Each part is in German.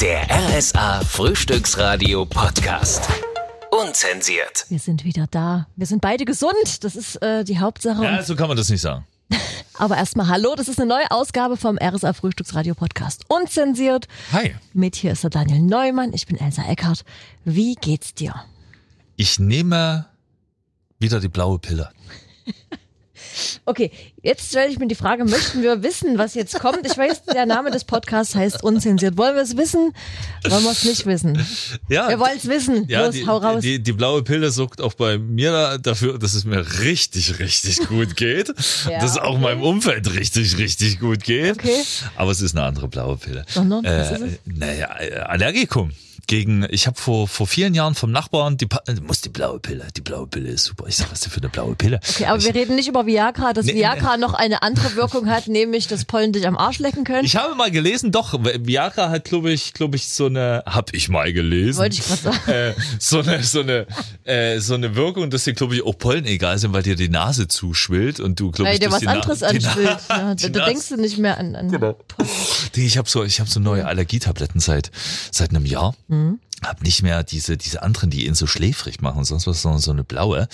Der RSA Frühstücksradio Podcast. Unzensiert. Wir sind wieder da. Wir sind beide gesund. Das ist äh, die Hauptsache. Ja, so kann man das nicht sagen. Aber erstmal hallo, das ist eine neue Ausgabe vom RSA Frühstücksradio Podcast. Unzensiert. Hi. Mit hier ist der Daniel Neumann. Ich bin Elsa Eckhardt. Wie geht's dir? Ich nehme wieder die blaue Pille. Okay, jetzt stelle ich mir die Frage, möchten wir wissen, was jetzt kommt? Ich weiß, der Name des Podcasts heißt Unzensiert. Wollen wir es wissen? Wollen wir es nicht wissen? Ja, Wir wollen es wissen. ja, Los, die, hau raus. Die, die blaue Pille sorgt auch bei mir da- dafür, dass es mir richtig, richtig gut geht. Ja, dass es auch okay. meinem Umfeld richtig, richtig gut geht. Okay. Aber es ist eine andere blaue Pille. Sondern? Was ist Äh, es? naja, Allergikum. Gegen, ich habe vor, vor vielen Jahren vom Nachbarn, die, du musst die blaue Pille, die blaue Pille ist super. Ich sag, was ist denn für eine blaue Pille? Okay, aber wir reden nicht über Viagra, dass Nee, Viagra noch eine andere Wirkung hat, nämlich dass Pollen dich am Arsch lecken können. Ich habe mal gelesen, doch, Viagra hat, glaube ich, glaube ich, so eine, hab ich mal gelesen. Wollte ich gerade sagen. Äh, so eine, so eine, äh, so eine Wirkung, dass dir, glaube ich, auch Pollen egal sind, weil dir die Nase zuschwillt und du, glaube ich, dir was anderes anschwillt. Ja, da, denkst du nicht mehr an, an Genau. Nee, ich habe so, ich habe so neue Allergietabletten seit seit einem Jahr. Mhm. Hab nicht mehr diese diese anderen, die ihn so schläfrig machen, sonst was, sondern so eine blaue.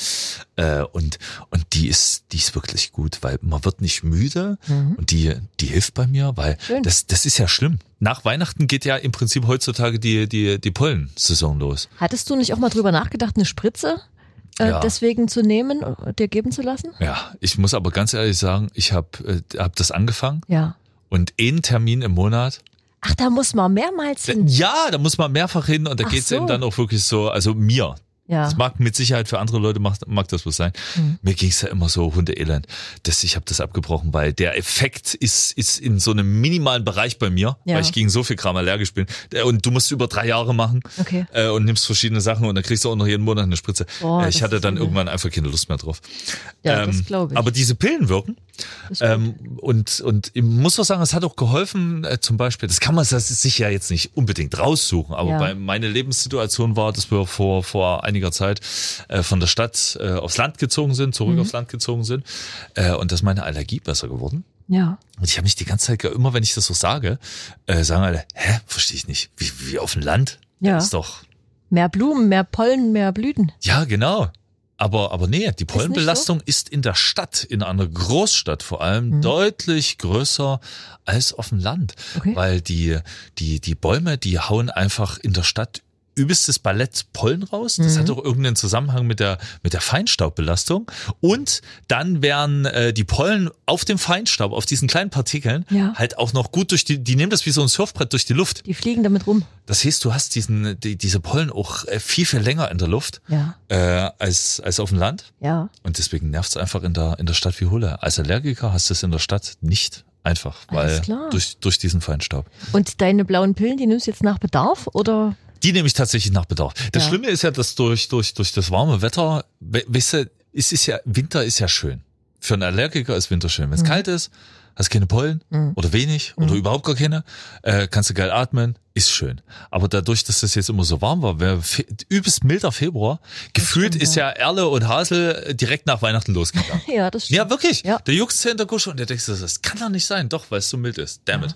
Äh, und und die ist die ist wirklich gut, weil man wird nicht müde und die die hilft bei mir, weil Mhm. Schön. das das ist ja schlimm. Nach Weihnachten geht ja im Prinzip heutzutage die die die Pollensaison los. Hattest du nicht auch mal drüber nachgedacht, eine Spritze äh, Ja. deswegen zu nehmen, dir geben zu lassen? Ja, ich muss aber ganz ehrlich sagen, ich habe äh, hab das angefangen Ja. und einen Termin im Monat Ach, da muss man mehrmals hin. Ja, da muss man mehrfach hin und da Ach geht's so. eben dann auch wirklich so, also mir. Ja. Das mag mit Sicherheit für andere Leute mag, mag das was sein. Hm. Mir ging's ja immer so hundeelend. Das, ich habe das abgebrochen, weil der Effekt ist, ist in so einem minimalen Bereich bei mir, Ja. weil ich gegen so viel Kram allergisch bin. Der- Und du musst über drei Jahre machen Okay. äh, und nimmst verschiedene Sachen und dann kriegst du auch noch jeden Monat eine Spritze. Boah, äh, ich das hatte dann irgendwann einfach keine Lust mehr drauf. Ja, das Ähm, glaube ich. Aber diese Pillen wirken. Ähm, und, und ich muss auch sagen, es hat auch geholfen, äh, zum Beispiel, das kann man sich ja jetzt nicht unbedingt raussuchen, aber Ja. bei meine Lebenssituation war, dass wir vor, vor einiger Zeit äh, von der Stadt äh, aufs Land gezogen sind, zurück Mhm. aufs Land gezogen sind äh, und dass meine Allergie besser geworden. ja. Und ich habe mich die ganze Zeit, immer wenn ich das so sage, äh, sagen alle, hä, verstehe ich nicht, wie, wie auf dem Land? Ja. Das ist doch, Mehr Blumen, mehr Pollen, mehr Blüten. ja, genau. Aber, aber nee, die nicht so? Pollenbelastung ist, in der Stadt, in einer Großstadt vor allem, Mhm. deutlich größer als auf dem Land. Okay. Weil die, die, die Bäume, die hauen einfach in der Stadt übelstes Ballett Pollen raus. Das Mhm. hat auch irgendeinen Zusammenhang mit der, mit der Feinstaubbelastung. Und dann werden äh, die Pollen auf dem Feinstaub, auf diesen kleinen Partikeln, Ja. halt auch noch gut durch die, die nehmen das wie so ein Surfbrett durch die Luft. Die fliegen damit rum. Das heißt, du hast diesen, die, diese Pollen auch äh, viel, viel länger in der Luft Ja. äh, als, als auf dem Land. Ja. Und deswegen nervt es einfach in der, in der Stadt wie Hulle. Als Allergiker hast du es in der Stadt nicht einfach, weil durch, durch diesen Feinstaub. Und deine blauen Pillen, die nimmst du jetzt nach Bedarf oder? Die nehme ich tatsächlich nach Bedarf. Das Ja. Schlimme ist ja, dass durch, durch, durch das warme Wetter, we- weißt du, es ist ja, Winter ist ja schön. Für einen Allergiker ist Winter schön. Wenn es Mhm. kalt ist, hast keine Pollen oder wenig oder überhaupt gar keine, äh, kannst du geil atmen, ist schön. Aber dadurch, dass das jetzt immer so warm war, wäre fe- übelst milder Februar, gefühlt stimmt, ist ja Erle und Hasel direkt nach Weihnachten losgegangen. Ja, das stimmt. Ja, wirklich. Ja. Der juckt in der Gusche und der denkt, das kann doch nicht sein. Doch, weil es so mild ist. Damn it.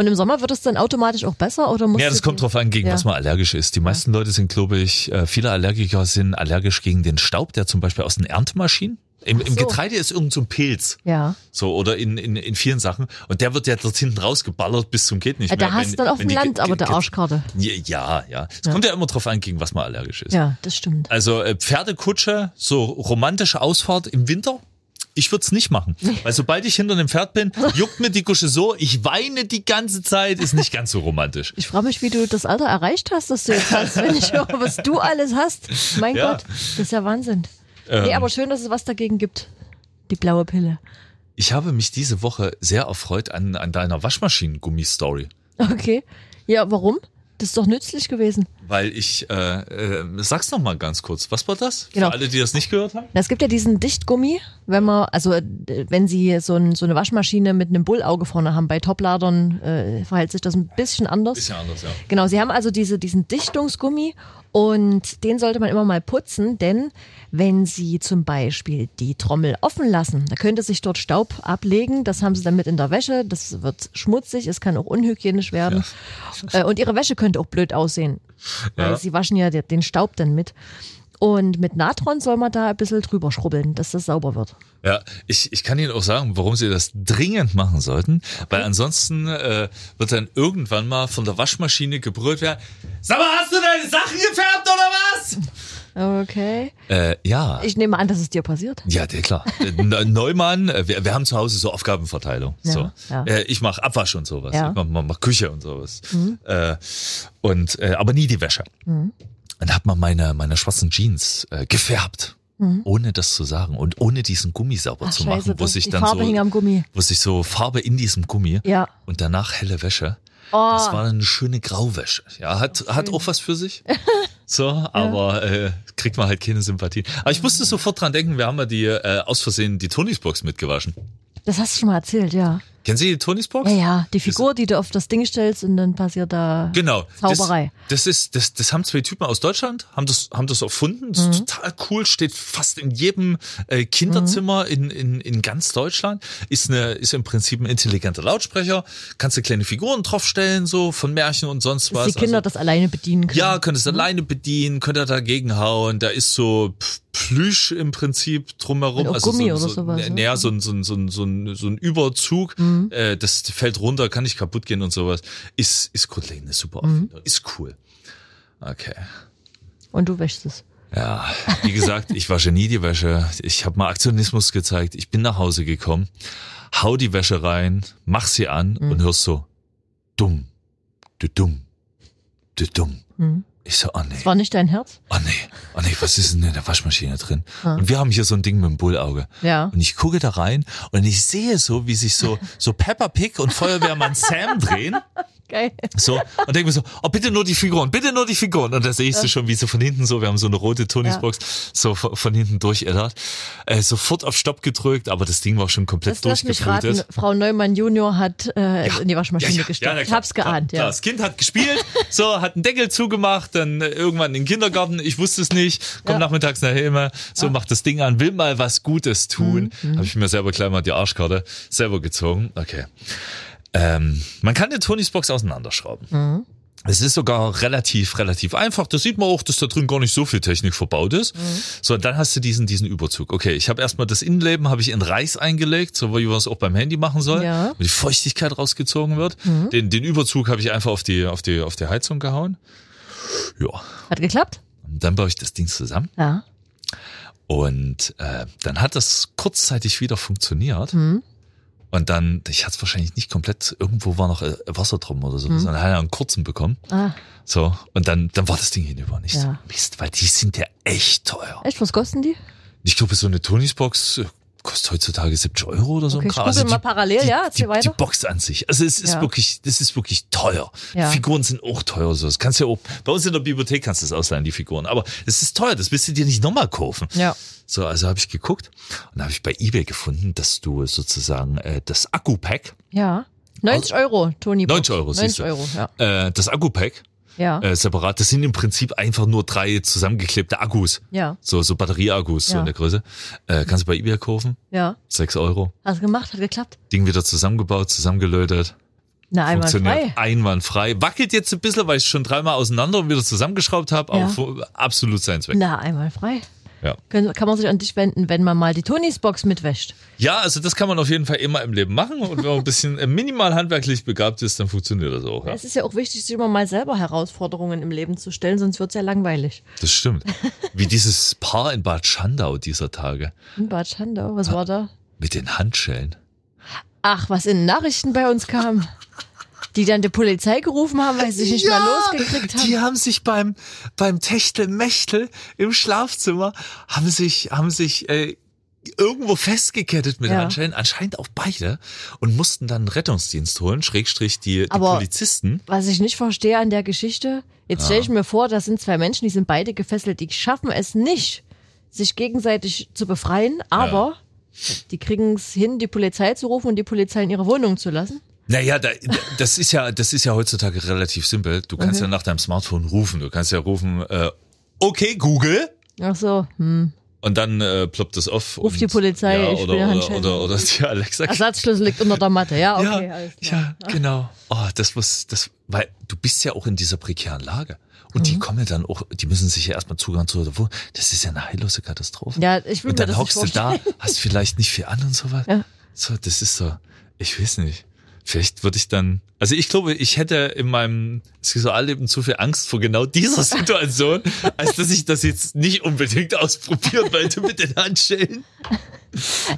Und im Sommer wird es dann automatisch auch besser oder muss Ja, das kommt drauf an, gegen Ja. was man allergisch ist. Die meisten Leute sind, glaube ich, äh, viele Allergiker sind allergisch gegen den Staub, der zum Beispiel aus den Erntemaschinen. Im, im so. Getreide ist irgend so ein Pilz. Ja. So, oder in, in, in vielen Sachen. Und der wird ja dort hinten rausgeballert bis zum geht nicht Ja, mehr. da hast du dann auf dem Land aber der Arschkarte. Ja, ja. Es kommt ja immer drauf an, gegen was man allergisch ist. Ja, das stimmt. Also äh, Pferdekutsche, so romantische Ausfahrt im Winter. Ich würde es nicht machen. Weil sobald ich hinter dem Pferd bin, juckt mir die Gusche so, ich weine die ganze Zeit, ist nicht ganz so romantisch. Ich frage mich, wie du das Alter erreicht hast, das du jetzt hast, wenn ich höre, was du alles hast. Mein Ja. Gott, das ist ja Wahnsinn. Ähm. Nee, aber schön, dass es was dagegen gibt. Die blaue Pille. Ich habe mich diese Woche sehr erfreut an, an deiner Waschmaschinen-Gummi-Story. Okay. Ja, warum? Das ist doch nützlich gewesen. Weil ich, äh, äh, sag's noch mal ganz kurz, was war das? Genau. Für alle, die das nicht gehört haben? Es gibt ja diesen Dichtgummi, wenn man, also äh, wenn Sie so, ein, so eine Waschmaschine mit einem Bullauge vorne haben, bei Topladern äh, verhält sich das ein bisschen anders. Bisschen anders, ja. Genau, sie haben also diese, diesen Dichtungsgummi und den sollte man immer mal putzen, denn wenn Sie zum Beispiel die Trommel offen lassen, da könnte sich dort Staub ablegen. Das haben Sie dann mit in der Wäsche. Das wird schmutzig, es kann auch unhygienisch werden. Äh, Und Ihre Wäsche könnte auch blöd aussehen, Ja. Sie waschen ja de- den Staub dann mit. Und mit Natron soll man da ein bisschen drüber schrubbeln, dass das sauber wird. Ja, ich, ich kann Ihnen auch sagen, warum Sie das dringend machen sollten, weil ansonsten äh, wird dann irgendwann mal von der Waschmaschine gebrüllt werden, sag mal, hast du deine Sachen gefärbt oder was? Okay. Äh, ja. Ich nehme an, dass es dir passiert. Ja, der, klar. Äh, Ne- Neumann, äh, wir, wir haben zu Hause so Aufgabenverteilung. Ja, so. ja. Äh, Ich mache Abwasch und sowas. Ja. Mhm. Ich mach, mach, mach Küche und sowas. Äh, und, äh, aber nie die Wäsche. Dann hat man meine, meine schwarzen Jeans gefärbt. Ohne das zu sagen und ohne diesen Gummi sauber Mhm. Ach, zu scheiße, machen, wo sich dann Farbe so, hing am Gummi. wo sich so Farbe in diesem Gummi Ja. und danach helle Wäsche. Oh, Das war eine schöne Grauwäsche. Ja, hat, hat auch was für sich. So, aber äh, kriegt man halt keine Sympathie. Aber ich musste sofort dran denken, wir haben ja die äh, aus Versehen die Tonys Box mitgewaschen. das hast du schon mal erzählt, ja. Kennen Sie die Tonys Box? Ja, ja, die Figur, die du auf das Ding stellst und dann passiert da Genau. Zauberei. Das, das ist, das, das haben zwei Typen aus Deutschland, haben das, haben das erfunden. Das Mhm. ist total cool, steht fast in jedem äh, Kinderzimmer Mhm. in, in, in ganz Deutschland. Ist eine, ist im Prinzip ein intelligenter Lautsprecher. Kannst du kleine Figuren draufstellen, so von Märchen und sonst dass was. die Kinder Also- das alleine bedienen können. Ja, könnt es alleine bedienen, könnt ihr dagegen hauen. Da ist so Plüsch im Prinzip drumherum. Auch also Gummi so, oder so, sowas, ne? Naja, so ein, so ein, so ein, so ein, so ein Überzug, äh, das fällt runter, kann nicht kaputt gehen und sowas. Ist, ist grundlegend super Erfindung. Ist cool. Okay. Und du wäschst es. Ja, wie gesagt, ich wasche nie die Wäsche. Ich habe mal Aktionismus gezeigt. Ich bin nach Hause gekommen, hau die Wäsche rein, mach sie an und hörst so dumm, du dumm, du dumm. Ich so, oh nee. Das war nicht dein Herz? Oh nee, oh nee, was ist denn in der Waschmaschine drin? Und wir haben hier so ein Ding mit dem Bullauge. Ja. Und ich gucke da rein und ich sehe so, wie sich so, so Peppa Pig und Feuerwehrmann Sam drehen. Geil. So, und denke mir so, oh, bitte nur die Figuren, bitte nur die Figuren. Und da sehe ich sie schon, wie so von hinten so, wir haben so eine rote Tonys Ja. So von von hinten durcheddert. Äh, sofort auf Stopp gedrückt, aber das Ding war schon komplett durchgeflutet. Frau Neumann Junior hat äh, in die Waschmaschine gesteckt. na ich hab's geahnt, ja. Das Kind hat gespielt, so, hat einen Deckel zugemacht, dann äh, irgendwann in den Kindergarten, ich wusste es nicht, komm Ja. nachmittags nach Hause, so, macht das Ding an, will mal was Gutes tun. Mhm, Habe ich mir selber gleich mal die Arschkarte selber gezogen. Okay. Ähm, man kann die Tonys Box auseinanderschrauben. Mhm. Es ist sogar relativ, relativ einfach. Das sieht man auch, dass da drin gar nicht so viel Technik verbaut ist. Mhm. So, und dann hast du diesen, diesen Überzug. Okay, ich habe erstmal das Innenleben habe ich in Reis eingelegt, so wie man es auch beim Handy machen soll, Ja. Mhm. damit die Feuchtigkeit rausgezogen wird. Den, den Überzug habe ich einfach auf die, auf die, auf die Heizung gehauen. Ja. Hat geklappt? Und dann baue ich das Ding zusammen. Ja. Und äh, dann hat das kurzzeitig wieder funktioniert. Mhm. Und dann, ich hatte es wahrscheinlich nicht komplett, irgendwo war noch äh, Wasser drum oder so, sondern hat er einen kurzen bekommen. Mhm. Ah, So, und dann, dann war das Ding hinüber nicht Ja. so Mist, weil die sind ja echt teuer. echt, was kosten die? Ich glaube, so eine Tonys Box kostet heutzutage 70 Euro oder so. Okay, ein Kram. google mal parallel, die, ja, die, die. Box an sich. Also es ist Ja. wirklich, das ist wirklich teuer. Ja. Figuren sind auch teuer. So. Das kannst du ja auch, bei uns in der Bibliothek kannst du es ausleihen, die Figuren. Aber es ist teuer, das willst du dir nicht nochmal kaufen. Ja. So, also habe ich geguckt und habe ich bei Ebay gefunden, dass du sozusagen äh, das Akku-Pack, Ja. 90 Euro, Toni. 90 Euro, 90 siehst du. Euro, ja. äh, das Akku-Pack Ja. äh, separat, das sind im Prinzip einfach nur drei zusammengeklebte Akkus. Ja. So, so Batterieakkus, so Ja. in der Größe. Äh, kannst du bei Ebay kaufen? Ja. Sechs Euro. Hast du gemacht? Hat geklappt? Ding wieder zusammengebaut, zusammengelötet. Na, einmal funktioniert frei. einwandfrei. Wackelt jetzt ein bisschen, weil ich es schon dreimal auseinander und wieder zusammengeschraubt habe, aber absolut sein Zweck. Na, einmal frei. Ja. Können- Kann man sich an dich wenden, wenn man mal die Tonys Box mitwäscht. ja, also das kann man auf jeden Fall immer im Leben machen und wenn man ein bisschen äh, minimal handwerklich begabt ist, dann funktioniert das auch. Ja. Es ist ja auch wichtig, sich immer mal selber Herausforderungen im Leben zu stellen, sonst wird's ja langweilig. Das stimmt. Wie dieses Paar in Bad Schandau dieser Tage In Bad Schandau, was war da? mit den Handschellen. Ach, was in Nachrichten bei uns kam. Die dann die Polizei gerufen haben, weil sie sich nicht mehr losgekriegt haben. Die haben sich beim, beim Techtel-Mechtel im Schlafzimmer, haben sich, haben sich äh, irgendwo festgekettet mit Ja. Handschellen, anscheinend auch beide, und mussten dann einen Rettungsdienst holen, Schrägstrich die, die Aber- Polizisten. Was ich nicht verstehe an der Geschichte, Jetzt stelle ich mir vor, da sind zwei Menschen, die sind beide gefesselt, die schaffen es nicht, sich gegenseitig zu befreien, aber die kriegen es hin, die Polizei zu rufen und die Polizei in ihre Wohnung zu lassen. Naja, da, das ist ja, das ist ja heutzutage relativ simpel. Du kannst Mhm. ja nach deinem Smartphone rufen. Du kannst ja rufen, äh, okay, Google. Ach so, hm. Und dann äh, ploppt das auf. Ruf und, die Polizei, ja, ich oder, bin oder, oder, oder, die Alexa. Ersatzschlüssel liegt unter der Matte. Ja, okay, ja, alles klar. ja, genau. Oh, das muss, das, weil du bist ja auch in dieser prekären Lage. Und Mhm. die kommen ja dann auch, die müssen sich ja erstmal Zugang zu der Wohnung. Das ist ja eine heillose Katastrophe. Ja, ich will und dann hockst du da, hast vielleicht nicht viel an und sowas. Ja. So, das ist so, ich weiß nicht. Vielleicht würde ich dann, also ich glaube, ich hätte in meinem Sexualleben zu viel Angst vor genau dieser Situation, als dass ich das jetzt nicht unbedingt ausprobieren wollte mit den Handschellen.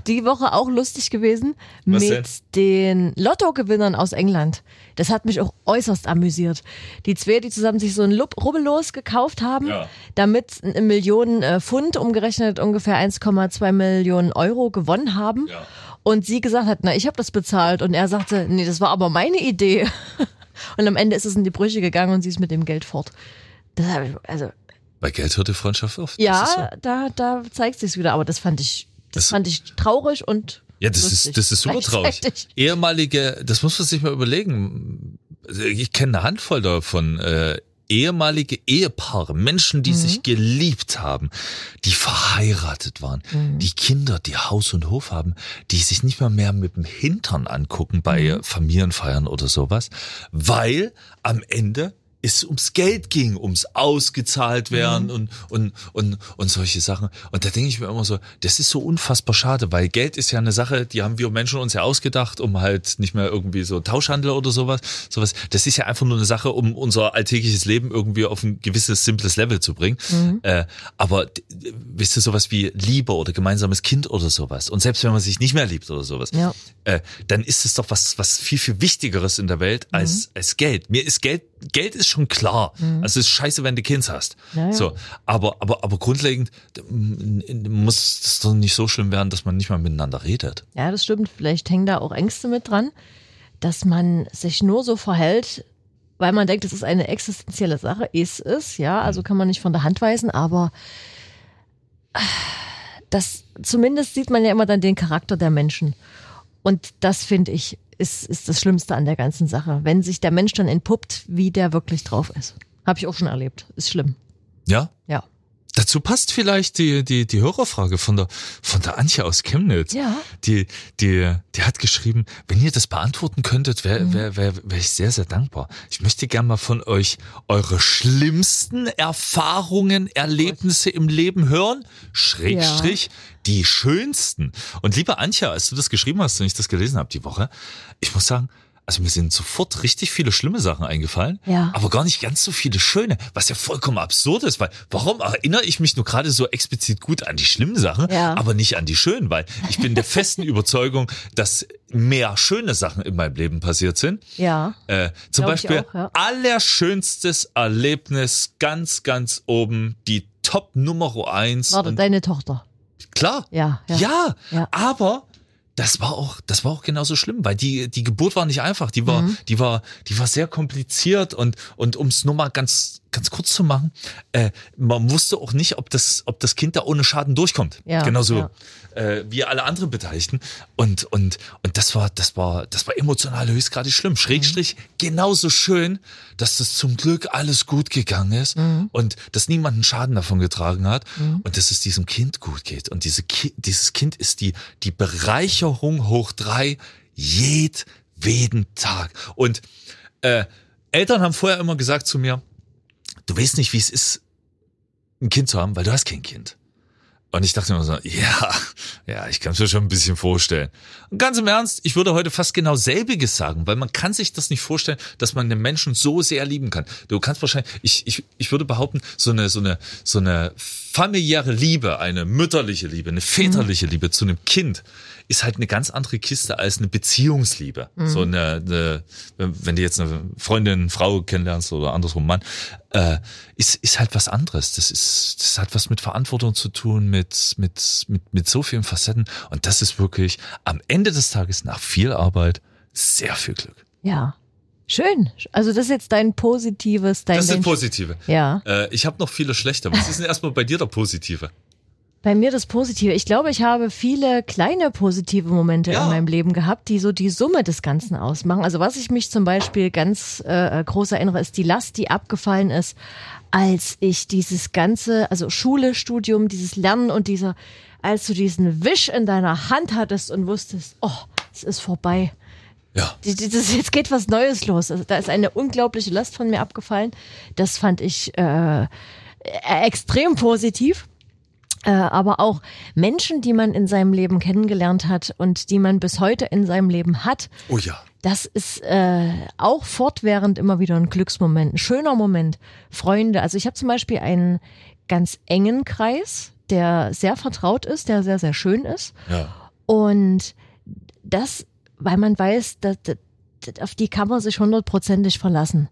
Die Woche auch lustig gewesen Was mit denn? den Lottogewinnern aus England. Das hat mich auch äußerst amüsiert. Die zwei, die zusammen sich so ein Lub- Rubbellos gekauft haben, Ja. damit eine Million äh, Pfund, umgerechnet ungefähr 1,2 Millionen Euro gewonnen haben. Ja. Und sie gesagt hat, na, ich habe das bezahlt. Und er sagte, nee, das war aber meine Idee. Und am Ende ist es in die Brüche gegangen und sie ist mit dem Geld fort. Das hab ich, also Bei Geld hört die Freundschaft auf. Ist so. ja, da, da zeigt sich's wieder. Aber das fand ich, das, Das- fand ich traurig und Ja, das lustig ist, das ist super traurig. Ehemalige, das muss man sich mal überlegen. Ich kenne eine Handvoll davon. Äh, ehemalige Ehepaare, Menschen, die sich geliebt haben, die verheiratet waren, die Kinder, die Haus und Hof haben, die sich nicht mal mehr mit dem Hintern angucken bei äh, Familienfeiern oder sowas, weil am Ende es ums Geld ging, ums ausgezahlt werden und, und, und, und solche Sachen. Und da denke ich mir immer so, das ist so unfassbar schade, weil Geld ist ja eine Sache, die haben wir Menschen uns ja ausgedacht, um halt nicht mehr irgendwie so Tauschhandel oder sowas, sowas. Das ist ja einfach nur eine Sache, um unser alltägliches Leben irgendwie auf ein gewisses, simples Level zu bringen. Äh, aber, wisst ihr, sowas wie Liebe oder gemeinsames Kind oder sowas. Und selbst wenn man sich nicht mehr liebt oder sowas, Ja. äh, dann ist es doch was, was viel, viel Wichtigeres in der Welt als, als Geld. Mir ist Geld, Geld ist schon klar. Also es ist scheiße, wenn du Kind hast. Ja, ja. So, aber, aber, aber grundlegend mm, muss es doch nicht so schlimm werden, dass man nicht mal miteinander redet. Ja, das stimmt. Vielleicht hängen da auch Ängste mit dran, dass man sich nur so verhält, weil man denkt, es ist eine existenzielle Sache. Ist es, ja. Also kann man nicht von der Hand weisen, aber das, zumindest sieht man ja immer dann den Charakter der Menschen. Und das finde ich, ist, ist das Schlimmste an der ganzen Sache. Wenn sich der Mensch dann entpuppt, wie der wirklich drauf ist. Habe ich auch schon erlebt. Ist schlimm. Ja? Ja. Dazu passt vielleicht die, die, die Hörerfrage von der, von der Antje aus Chemnitz. Ja. Die, die, die hat geschrieben, wenn ihr das beantworten könntet, wäre Mhm. wär, wär, wär ich sehr, sehr dankbar. Ich möchte gerne mal von euch eure schlimmsten Erfahrungen, Erlebnisse im Leben hören. Schrägstrich, die schönsten. Und liebe Antje, als du das geschrieben hast und ich das gelesen habe die Woche, ich muss sagen, also mir sind sofort richtig viele schlimme Sachen eingefallen, Ja. aber gar nicht ganz so viele schöne, was ja vollkommen absurd ist, weil warum erinnere ich mich nur gerade so explizit gut an die schlimmen Sachen, Ja. aber nicht an die schönen, weil ich bin der festen Überzeugung, dass mehr schöne Sachen in meinem Leben passiert sind. Ja. Äh, zum Glaub Beispiel auch, ja. allerschönstes Erlebnis ganz, ganz oben, die Top Nummer eins. Warte, deine Tochter. klar, Ja. Ja. ja, Ja. aber das war auch, das war auch genauso schlimm, weil die, die Geburt war nicht einfach. Die war, Mhm. die war, die war sehr kompliziert und, und um es nur mal ganz, ganz kurz zu machen, äh, man wusste auch nicht, ob das, ob das Kind da ohne Schaden durchkommt. Ja, Genauso ja. äh, wie alle anderen Beteiligten. Und, und, und das war, das war, das war emotional höchstgradig schlimm. Schrägstrich genauso schön, dass das zum Glück alles gut gegangen ist und dass niemand einen Schaden davon getragen hat und dass es diesem Kind gut geht. Und diese Ki dieses Kind ist die, die Bereicherung hoch drei jedweden Tag. Und äh, Eltern haben vorher immer gesagt zu mir, du weißt nicht, wie es ist, ein Kind zu haben, weil du hast kein Kind. Und ich dachte immer so, ja, ja, ich kann es mir schon ein bisschen vorstellen. Und ganz im Ernst, ich würde heute fast genau selbiges sagen, weil man kann sich das nicht vorstellen, dass man den Menschen so sehr lieben kann. Du kannst wahrscheinlich, ich, ich, ich würde behaupten, so eine, so eine, so eine familiäre Liebe, eine mütterliche Liebe, eine väterliche Liebe zu einem Kind ist halt eine ganz andere Kiste als eine Beziehungsliebe. So eine, eine, wenn du jetzt eine Freundin, Frau kennenlernst oder andersrum Mann, äh, ist, ist halt was anderes. Das ist, das hat was mit Verantwortung zu tun, mit, mit, mit, mit so vielen Facetten. Und das ist wirklich am Ende des Tages nach viel Arbeit sehr viel Glück. Ja. Schön. Also das ist jetzt dein positives, dein Das sind positive. Ja. Äh, ich habe noch viele schlechte. Was ist denn erstmal bei dir der positive? Bei mir das Positive. Ich glaube, ich habe viele kleine positive Momente Ja. in meinem Leben gehabt, die so die Summe des Ganzen ausmachen. Also was ich mich zum Beispiel ganz äh, groß erinnere, ist die Last, die abgefallen ist, als ich dieses ganze, also Schule, Studium, dieses Lernen und dieser, als du diesen Wisch in deiner Hand hattest und wusstest, oh, es ist vorbei. Ja. Das, jetzt geht was Neues los. Also, da ist eine unglaubliche Last von mir abgefallen. Das fand ich äh, extrem positiv. Äh, aber auch Menschen, die man in seinem Leben kennengelernt hat und die man bis heute in seinem Leben hat, Oh ja. das ist äh, auch fortwährend immer wieder ein Glücksmoment, ein schöner Moment. Freunde, also ich habe zum Beispiel einen ganz engen Kreis, der sehr vertraut ist, der sehr, sehr schön ist. Ja. Und das, weil man weiß, dass, dass, auf die kann man sich hundertprozentig verlassen.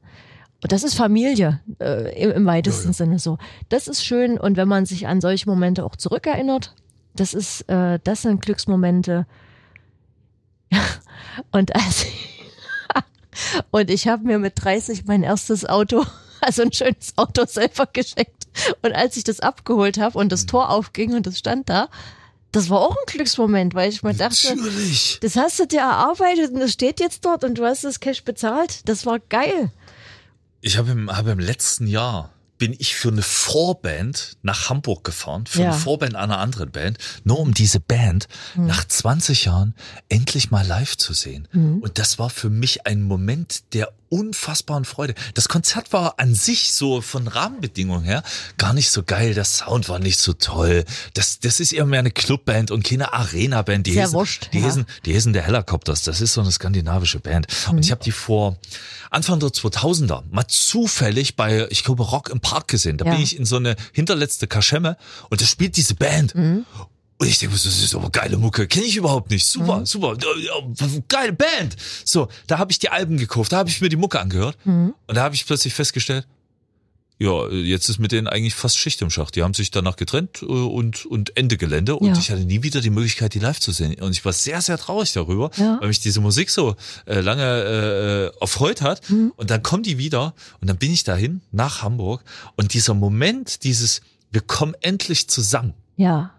Und das ist Familie äh, im, im weitesten Ja, ja. Sinne so. Das ist schön und wenn man sich an solche Momente auch zurückerinnert, das ist, äh, das sind Glücksmomente. und als und ich habe mir mit 30 mein erstes Auto, also ein schönes Auto selber geschenkt. Und als ich das abgeholt habe und Mhm. das Tor aufging und es stand da, das war auch ein Glücksmoment, weil ich mir dachte, Natürlich. das hast du dir erarbeitet und das steht jetzt dort und du hast das Cash bezahlt. Das war geil. Ich habe im, habe im letzten Jahr bin ich für eine Vorband nach Hamburg gefahren, für Ja. eine Vorband einer anderen Band, nur um diese Band nach 20 Jahren endlich mal live zu sehen. Und das war für mich ein Moment der unfassbaren Freude. Das Konzert war an sich so von Rahmenbedingungen her gar nicht so geil. Der Sound war nicht so toll. Das, das ist eher mehr eine Clubband und keine Arena-Band. Die Sehr Hesen, wurscht, die ja. Hesen, die Hesen der Helicopters, das ist so eine skandinavische Band. Und ich habe die vor Anfang der 2000er mal zufällig bei, ich glaube, Rock im Park gesehen. Da Ja. bin ich in so eine hinterletzte Kaschemme und da spielt diese Band. Mhm. Und ich denke, das ist aber geile Mucke, kenne ich überhaupt nicht. Super, Mhm. super, geile Band. So, da habe ich die Alben gekauft, da habe ich mir die Mucke angehört Mhm. und da habe ich plötzlich festgestellt, ja, jetzt ist mit denen eigentlich fast Schicht im Schacht. Die haben sich danach getrennt äh, und, und Ende Gelände und Ja. ich hatte nie wieder die Möglichkeit, die live zu sehen. Und ich war sehr, sehr traurig darüber, Ja. weil mich diese Musik so äh, lange äh, erfreut hat. Mhm. Und dann kommen die wieder und dann bin ich dahin nach Hamburg und dieser Moment, dieses, wir kommen endlich zusammen Ja.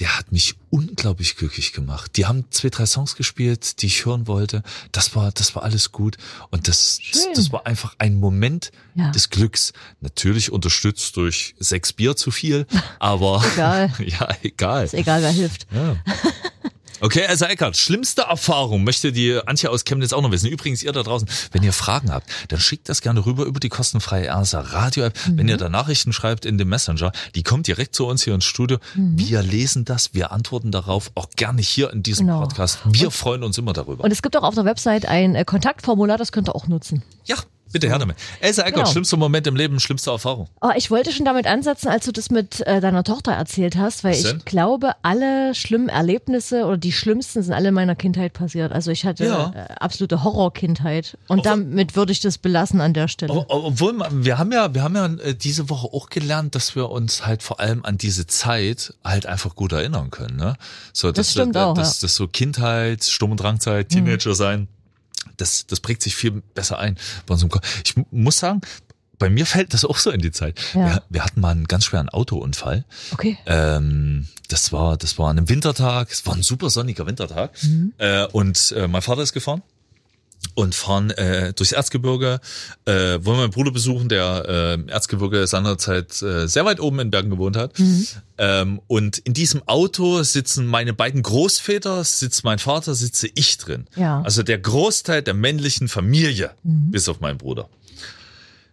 Der hat mich unglaublich glücklich gemacht. Die haben zwei, drei Songs gespielt, die ich hören wollte. Das war, das war alles gut. Und das, das, das war einfach ein Moment Ja. des Glücks. Natürlich unterstützt durch sechs Bier zu viel, aber Egal. ja, egal. Ist egal, wer hilft. Ja. Okay, also Eckart, schlimmste Erfahrung möchte die Antje aus Chemnitz auch noch wissen. Übrigens, ihr da draußen, wenn ihr Fragen habt, dann schickt das gerne rüber über die kostenfreie RSA Radio App. Wenn ihr da Nachrichten schreibt in dem Messenger, die kommt direkt zu uns hier ins Studio. Wir lesen das, wir antworten darauf, auch gerne hier in diesem Genau. Podcast. Wir freuen uns immer darüber. Und es gibt auch auf der Website ein äh, Kontaktformular, das könnt ihr auch nutzen. ja, bitte her damit. Elsa Eckart, Genau. schlimmster Moment im Leben, schlimmste Erfahrung. Oh, ich wollte schon damit ansetzen, als du das mit äh, deiner Tochter erzählt hast, weil Was denn? ich glaube, alle schlimmen Erlebnisse oder die schlimmsten sind alle in meiner Kindheit passiert. Also ich hatte Ja. äh, absolute Horrorkindheit. Und Aber- damit würde ich das belassen an der Stelle. Ob- Obwohl, wir haben ja, wir haben ja äh, diese Woche auch gelernt, dass wir uns halt vor allem an diese Zeit halt einfach gut erinnern können. Ne? So, Das stimmt auch, Das, ja. Mhm. das so Kindheit, Sturm- und Drangzeit, Teenager sein, das, das prägt sich viel besser ein bei unserem Kopf. Ich mu- muss sagen, bei mir fällt das auch so in die Zeit. Ja. Wir, wir hatten mal einen ganz schweren Autounfall. Okay. Ähm, das war, das war an einem Wintertag. Es war ein super sonniger Wintertag. Äh, und äh, mein Vater ist gefahren und fahren äh, durchs Erzgebirge, äh, wollen meinen Bruder besuchen, der äh, Erzgebirge seinerzeit äh, sehr weit oben in Bergen gewohnt hat. Ähm, und in diesem Auto sitzen meine beiden Großväter, sitzt mein Vater, sitze ich drin. Ja. Also der Großteil der männlichen Familie, bis auf meinen Bruder.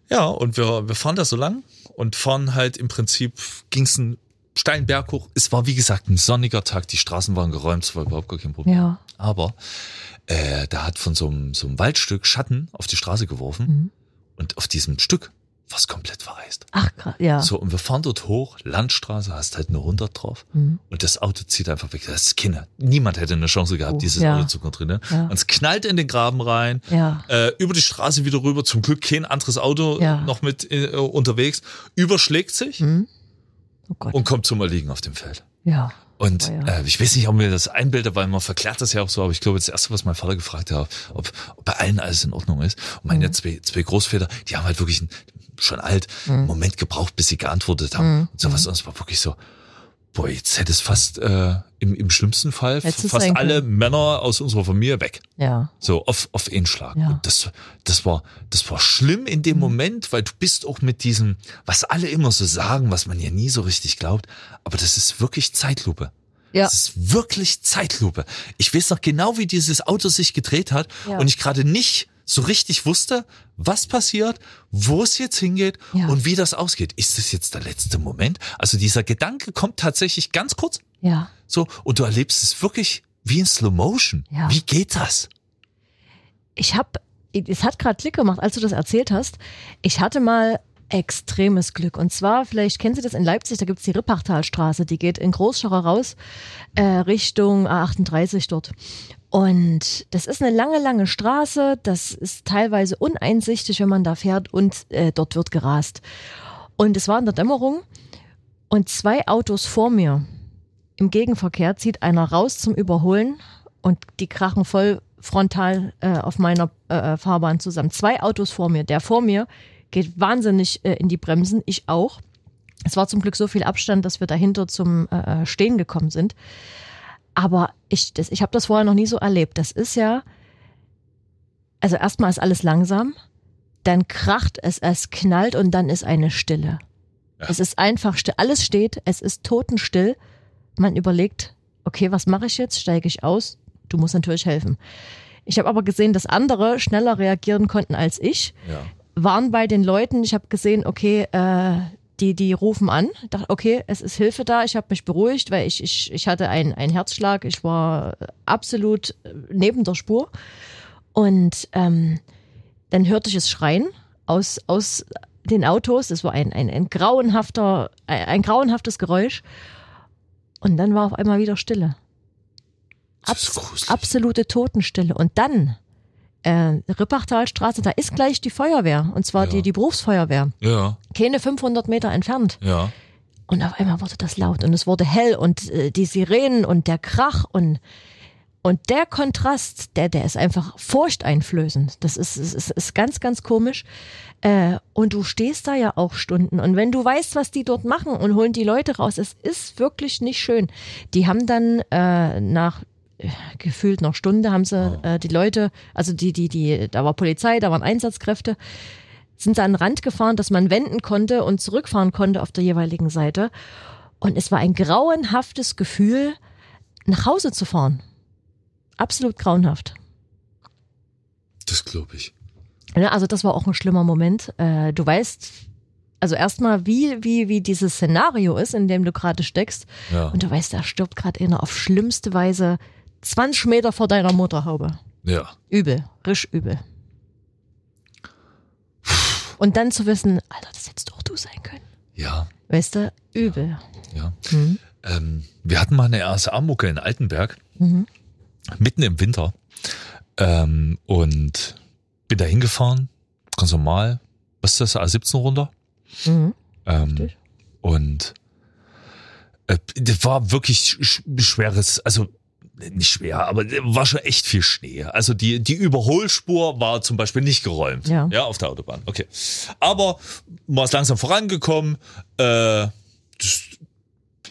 Ja, und wir, wir fahren da so lang und fahren halt im Prinzip, ging's einen steilen Berg hoch. Es war wie gesagt ein sonniger Tag, die Straßen waren geräumt, es war überhaupt gar kein Problem. Ja. Aber äh, da hat von so einem, so einem Waldstück Schatten auf die Straße geworfen und auf diesem Stück war es komplett vereist. Ach, krass. Ja. So, und wir fahren dort hoch, Landstraße, hast halt eine 100 drauf Mhm. und das Auto zieht einfach weg. Das ist Kinder. Niemand hätte eine Chance gehabt, Oh, dieses ja. Auto zu kontrollieren. Ja. Und es knallt in den Graben rein, Ja. äh, über die Straße wieder rüber, zum Glück kein anderes Auto Ja. noch mit äh, unterwegs, überschlägt sich Mhm. Oh und kommt zum Erliegen auf dem Feld. ja. Und Oh ja. äh, ich weiß nicht, ob mir das einbildet, weil man verklärt das ja auch so, aber ich glaube, das Erste, was mein Vater gefragt hat, ob, ob bei allen alles in Ordnung ist. Und Mhm. meine zwei, zwei Großväter, die haben halt wirklich einen, schon alt Mhm. einen Moment gebraucht, bis sie geantwortet haben. Und sowas, und es war wirklich so, boah, jetzt hätte es fast äh, im, im schlimmsten Fall Hättest es fast alle. Männer aus unserer Familie weg. Ja. So auf, auf einen Schlag. Ja. Und das, das war, das war schlimm in Mhm. dem Moment, weil du bist auch mit diesem, was alle immer so sagen, was man ja nie so richtig glaubt, aber das ist wirklich Zeitlupe. Ja. Das ist wirklich Zeitlupe. Ich weiß noch genau, wie dieses Auto sich gedreht hat Ja. und ich gerade nicht so richtig wusste, was passiert, wo es jetzt hingeht Ja. und wie das ausgeht. Ist das jetzt der letzte Moment? Also dieser Gedanke kommt tatsächlich ganz kurz Ja. so und du erlebst es wirklich wie in Slow Motion. Ja. Wie geht das? Ich habe, es hat gerade Klick gemacht, als du das erzählt hast. Ich hatte mal extremes Glück. Und zwar, vielleicht kennen Sie das in Leipzig, da gibt's die Rippachtalstraße, die geht in Großscharrer raus, äh, Richtung A38 dort. Und das ist eine lange, lange Straße, das ist teilweise uneinsichtig, wenn man da fährt und äh, dort wird gerast. Und es war in der Dämmerung und zwei Autos vor mir im Gegenverkehr zieht einer raus zum Überholen und die krachen voll frontal äh, auf meiner äh, Fahrbahn zusammen. Zwei Autos vor mir. Der vor mir geht wahnsinnig äh, in die Bremsen, ich auch. Es war zum Glück so viel Abstand, dass wir dahinter zum äh, Stehen gekommen sind. Aber ich, das, ich habe das vorher noch nie so erlebt. Das ist ja, also erstmal ist alles langsam, dann kracht es, es knallt und dann ist eine Stille. Ja. Es ist einfach still. Alles steht, es ist totenstill. Man überlegt, okay, was mache ich jetzt? Steige ich aus? Du musst natürlich helfen. Ich habe aber gesehen, dass andere schneller reagieren konnten als ich Ja. Waren bei den Leuten. Ich habe gesehen, okay, äh, die, die rufen an. Ich dachte, okay, es ist Hilfe da. Ich habe mich beruhigt, weil ich, ich, ich hatte einen, einen Herzschlag. Ich war absolut äh, neben der Spur. Und ähm, dann hörte ich es schreien aus, aus den Autos. Es war ein, ein, ein grauenhafter, ein, ein grauenhaftes Geräusch. Und dann war auf einmal wieder Stille. Gruselig. absolute Totenstille. Und dann, äh, Rippachtalstraße, da ist gleich die Feuerwehr. Und zwar Ja. die, die Berufsfeuerwehr. Ja, Keine 500 Meter entfernt. ja. Und auf einmal wurde das laut und es wurde hell und äh, die Sirenen und der Krach und und der Kontrast, der der ist einfach furchteinflößend. Das ist ist, ist, ganz ganz komisch. Äh, und du stehst da ja auch Stunden und wenn du weißt, was die dort machen und holen die Leute raus, es ist wirklich nicht schön. Die haben dann äh, nach gefühlt noch Stunde haben sie äh, die Leute, also die die die, da war Polizei, da waren Einsatzkräfte sind da an den Rand gefahren, dass man wenden konnte und zurückfahren konnte auf der jeweiligen Seite. Und es war ein grauenhaftes Gefühl, nach Hause zu fahren. Absolut grauenhaft. Das glaube ich. Ja, also das war auch ein schlimmer Moment. Äh, du weißt, also erstmal, wie, wie, wie dieses Szenario ist, in dem du gerade steckst. Ja. Und du weißt, da stirbt gerade einer auf schlimmste Weise 20 Meter vor deiner Motorhaube. Ja. Übel, risch übel. Und dann zu wissen, Alter, das hättest doch du sein können. Ja. Weißt du, übel. Ja. Mhm. Ähm, wir hatten mal eine RSA-Mucke in Altenberg, Mhm. mitten im Winter. Ähm, und bin da hingefahren, ganz normal. Was ist das, A17 runter? Mhm. Ähm, und äh, das war wirklich sch schweres, also nicht schwer, aber war schon echt viel Schnee. Also die, die Überholspur war zum Beispiel nicht geräumt. Ja. ja auf der Autobahn. Okay. Aber man ist langsam vorangekommen. Äh, das,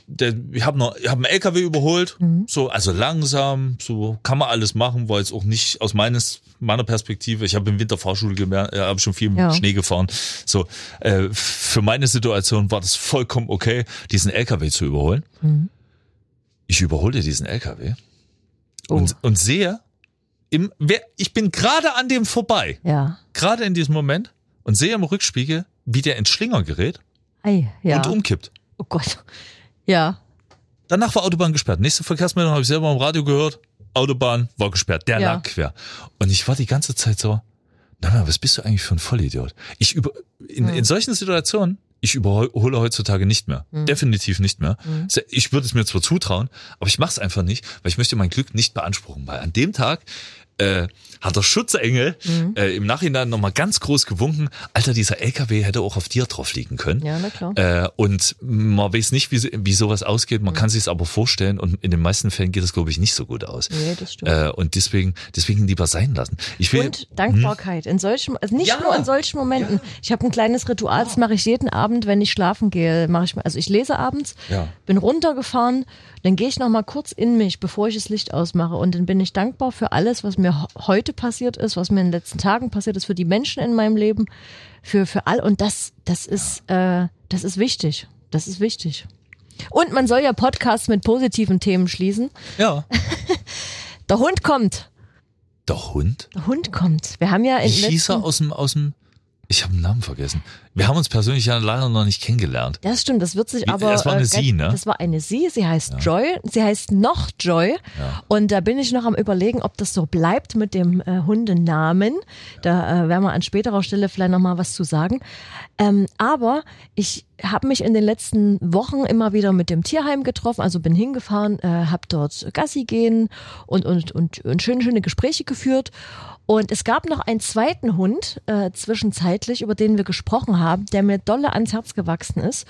der, ich habe noch, ich habe einen LKW überholt, Mhm. so also langsam, so kann man alles machen, war jetzt auch nicht aus meines meiner Perspektive. Ich habe im Winter Fahrschule gemerkt, äh, habe schon viel Ja. Schnee gefahren. So äh, für meine Situation war das vollkommen okay, diesen LKW zu überholen. Mhm. Ich überhole diesen LKW Oh. und, und sehe, im, wer, ich bin gerade an dem vorbei, Ja. gerade in diesem Moment und sehe im Rückspiegel, wie der ins Schlinger gerät Ei, ja. und umkippt. oh Gott. Ja. Danach war Autobahn gesperrt. Nächste Verkehrsmeldung habe ich selber im Radio gehört. Autobahn war gesperrt. Der Ja. lag quer. Und ich war die ganze Zeit so, na, na was bist du eigentlich für ein Vollidiot? Ich über, in, in solchen Situationen, ich überhole heutzutage nicht mehr. Definitiv nicht mehr. Ich würde es mir zwar zutrauen, aber ich mache es einfach nicht, weil ich möchte mein Glück nicht beanspruchen. Weil an dem Tag äh, hat der Schutzengel Mhm. äh, im Nachhinein nochmal ganz groß gewunken. Alter, dieser LKW hätte auch auf dir drauf liegen können. Ja, na klar. Äh, und man weiß nicht, wie, wie sowas ausgeht. Mhm. Man kann sich es aber vorstellen und in den meisten Fällen geht es, glaube ich, nicht so gut aus. Nee, das stimmt. Äh, und deswegen, deswegen lieber sein lassen. Ich will, Und Dankbarkeit in solchen, also nicht Ja. nur in solchen Momenten. Ich habe ein kleines Ritual, das mache ich jeden Abend, wenn ich schlafen gehe. Mache ich, also ich lese abends, Ja. bin runtergefahren, dann gehe ich noch mal kurz in mich, bevor ich das Licht ausmache, und dann bin ich dankbar für alles, was mir ho- heute passiert ist, was mir in den letzten Tagen passiert ist, für die Menschen in meinem Leben, für für all und das, das ist, äh, das ist wichtig. Das ist wichtig. Und man soll ja Podcasts mit positiven Themen schließen. ja, Der Hund kommt. der Hund. Der Hund kommt. Wir haben ja in hieß er letzten- aus dem, aus dem, ich habe den Namen vergessen. Wir haben uns persönlich ja leider noch nicht kennengelernt. Das stimmt, das wird sich aber. das war eine äh, Sie, ne? Das war eine Sie, sie heißt Joy, sie heißt noch Joy. Ja. Und da bin ich noch am überlegen, ob das so bleibt mit dem äh, Hundenamen. Da äh, werden wir an späterer Stelle vielleicht nochmal was zu sagen. Ähm, aber ich habe mich in den letzten Wochen immer wieder mit dem Tierheim getroffen, also bin hingefahren, äh, habe dort Gassi gehen und, und, und, und schöne, schöne Gespräche geführt. Und es gab noch einen zweiten Hund äh, zwischenzeitlich, über den wir gesprochen haben, der mir dolle ans Herz gewachsen ist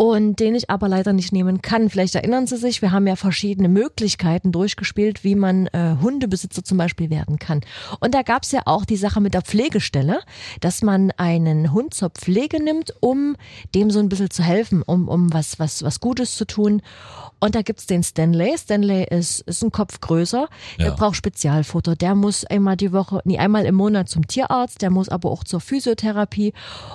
und den ich aber leider nicht nehmen kann. Vielleicht erinnern Sie sich, wir haben ja verschiedene Möglichkeiten durchgespielt, wie man äh, Hundebesitzer zum Beispiel werden kann. Und da gab es ja auch die Sache mit der Pflegestelle, dass man einen Hund zur Pflege nimmt, um dem so ein bisschen zu helfen, um, um was, was, was Gutes zu tun. Und da gibt's den Stanley. Stanley ist, ist ein Kopf größer. Der Ja. braucht Spezialfutter. Der muss einmal die Woche, nee, einmal im Monat zum Tierarzt. Der muss aber auch zur Physiotherapie.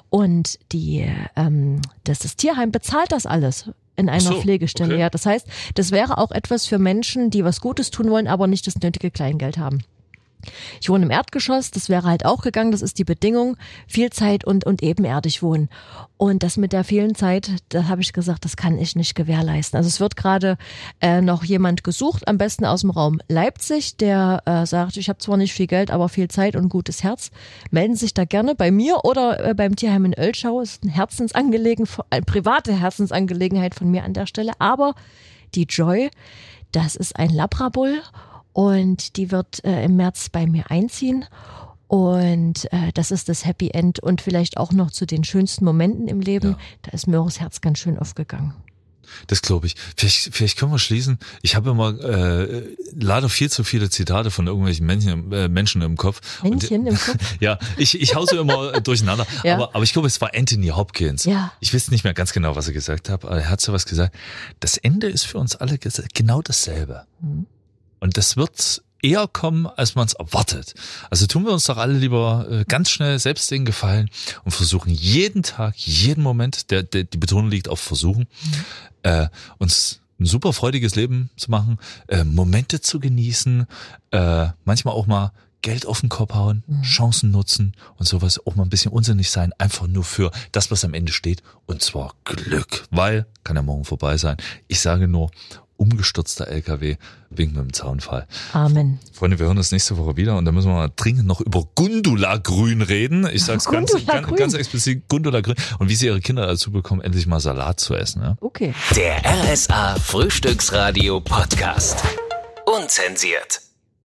Und die, ähm, das, das Tierheim bezahlt das alles in einer so, Pflegestelle. okay. Ja, das heißt, das wäre auch etwas für Menschen, die was Gutes tun wollen, aber nicht das nötige Kleingeld haben. Ich wohne im Erdgeschoss, das wäre halt auch gegangen, das ist die Bedingung, viel Zeit und, und ebenerdig wohnen. Und das mit der vielen Zeit, da habe ich gesagt, das kann ich nicht gewährleisten. Also es wird gerade äh, noch jemand gesucht, am besten aus dem Raum Leipzig, der äh, sagt, ich habe zwar nicht viel Geld, aber viel Zeit und gutes Herz. Melden Sie sich da gerne bei mir oder äh, beim Tierheim in Oelschau. Ist ein Herzensangelegenheit, eine private Herzensangelegenheit von mir an der Stelle. Aber die Joy, das ist ein Labrabull und die wird äh, im März bei mir einziehen. Und äh, das ist das Happy End und vielleicht auch noch zu den schönsten Momenten im Leben. Ja. Da ist das Herz ganz schön aufgegangen. Das glaube ich. Vielleicht, vielleicht können wir schließen. Ich habe immer äh, leider viel zu viele Zitate von irgendwelchen Männchen, äh, Menschen im Kopf. Männchen Und, im Kopf? ja, ich, ich hause immer äh, durcheinander. Ja. Aber, aber ich glaube, es war Anthony Hopkins. Ja. Ich weiß nicht mehr ganz genau, was er gesagt hat, aber er hat so was gesagt. Das Ende ist für uns alle genau dasselbe. Mhm. Und das wird eher kommen, als man es erwartet. Also tun wir uns doch alle lieber äh, ganz schnell selbst den Gefallen und versuchen jeden Tag, jeden Moment, der, der die Betonung liegt auf versuchen, äh, uns ein super freudiges Leben zu machen, äh, Momente zu genießen, äh, manchmal auch mal Geld auf den Kopf hauen, Chancen nutzen und sowas, auch mal ein bisschen unsinnig sein, einfach nur für das, was am Ende steht, und zwar Glück, weil kann ja morgen vorbei sein. Ich sage nur, umgestürzter LKW wegen mit dem Zaunfall. Amen. Freunde, wir hören uns nächste Woche wieder und dann müssen wir mal dringend noch über Gundula Grün reden. Ich sag's ganz, ganz, ganz explizit, Gundula Grün. Und wie sie ihre Kinder dazu bekommen, endlich mal Salat zu essen. Ja? Okay. Der RSA Frühstücksradio Podcast. Unzensiert.